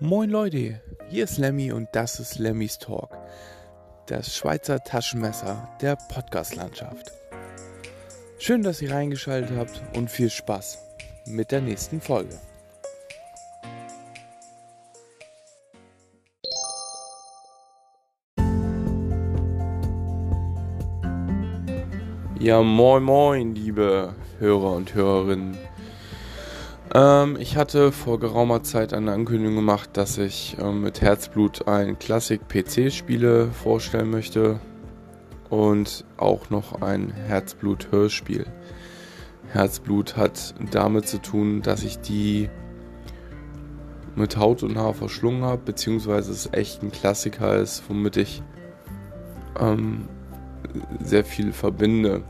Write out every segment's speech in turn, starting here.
Moin Leute, hier ist Lemmy und das ist Lemmys Talk, das Schweizer Taschenmesser der Podcast-Landschaft. Schön, dass ihr reingeschaltet habt und viel Spaß mit der nächsten Folge. Ja, moin moin, liebe Hörer und Hörerinnen. Ähm, ich hatte vor geraumer Zeit eine Ankündigung gemacht, dass ich ähm, mit Herzblut ein Klassik-PC-Spiele vorstellen möchte und auch noch ein Herzblut-Hörspiel. Herzblut hat damit zu tun, dass ich die mit Haut und Haar verschlungen habe, beziehungsweise es echt ein Klassiker ist, womit ich ähm, sehr viel verbinde.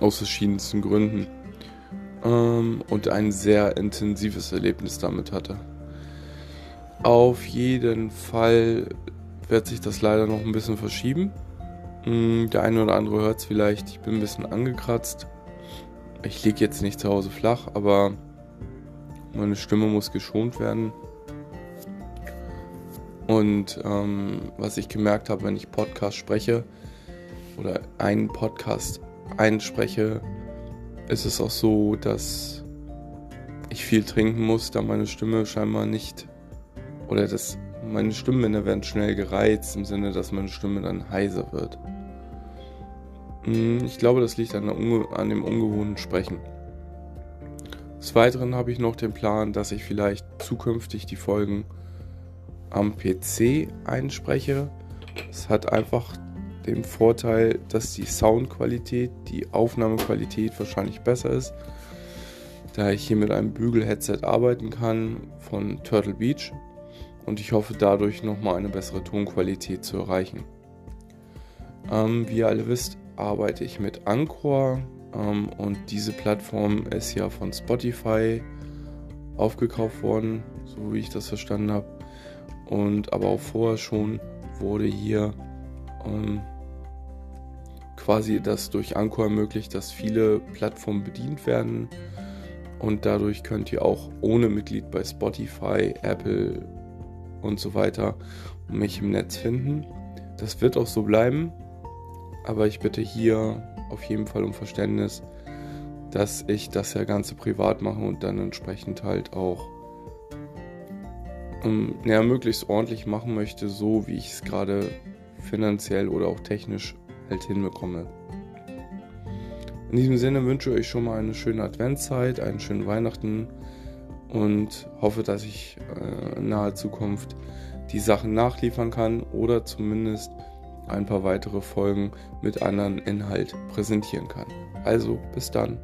Aus verschiedensten Gründen ähm, und ein sehr intensives Erlebnis damit hatte. Auf jeden Fall wird sich das leider noch ein bisschen verschieben. Mm, der eine oder andere hört es vielleicht, ich bin ein bisschen angekratzt. Ich liege jetzt nicht zu Hause flach, aber meine Stimme muss geschont werden. Und ähm, was ich gemerkt habe, wenn ich Podcast spreche oder einen Podcast einspreche, ist es auch so, dass ich viel trinken muss, da meine Stimme scheinbar nicht oder dass meine Stimmbänder werden schnell gereizt im Sinne, dass meine Stimme dann heiser wird. Hm, ich glaube, das liegt an, an dem ungewohnten Sprechen. Des Weiteren habe ich noch den Plan, dass ich vielleicht zukünftig die Folgen am PC einspreche. Es hat einfach den Vorteil, dass die Soundqualität, die Aufnahmequalität wahrscheinlich besser ist, da ich hier mit einem Bügel-Headset arbeiten kann von Turtle Beach und ich hoffe dadurch nochmal eine bessere Tonqualität zu erreichen. Ähm, wie ihr alle wisst, arbeite ich mit Anchor ähm, und diese Plattform ist ja von Spotify aufgekauft worden, so wie ich das verstanden habe. Und aber auch vorher schon wurde hier ähm, quasi das durch Anchor ermöglicht, dass viele Plattformen bedient werden. Und dadurch könnt ihr auch ohne Mitglied bei Spotify, Apple und so weiter mich im Netz finden. Das wird auch so bleiben. Aber ich bitte hier auf jeden Fall um Verständnis, dass ich das ja Ganze privat mache und dann entsprechend halt auch um, ja, möglichst ordentlich machen möchte, so wie ich es gerade finanziell oder auch technisch halt hinbekomme. In diesem Sinne wünsche ich euch schon mal eine schöne Adventszeit, einen schönen Weihnachten und hoffe, dass ich äh, in naher Zukunft die Sachen nachliefern kann oder zumindest ein paar weitere Folgen mit anderen Inhalt präsentieren kann. Also bis dann.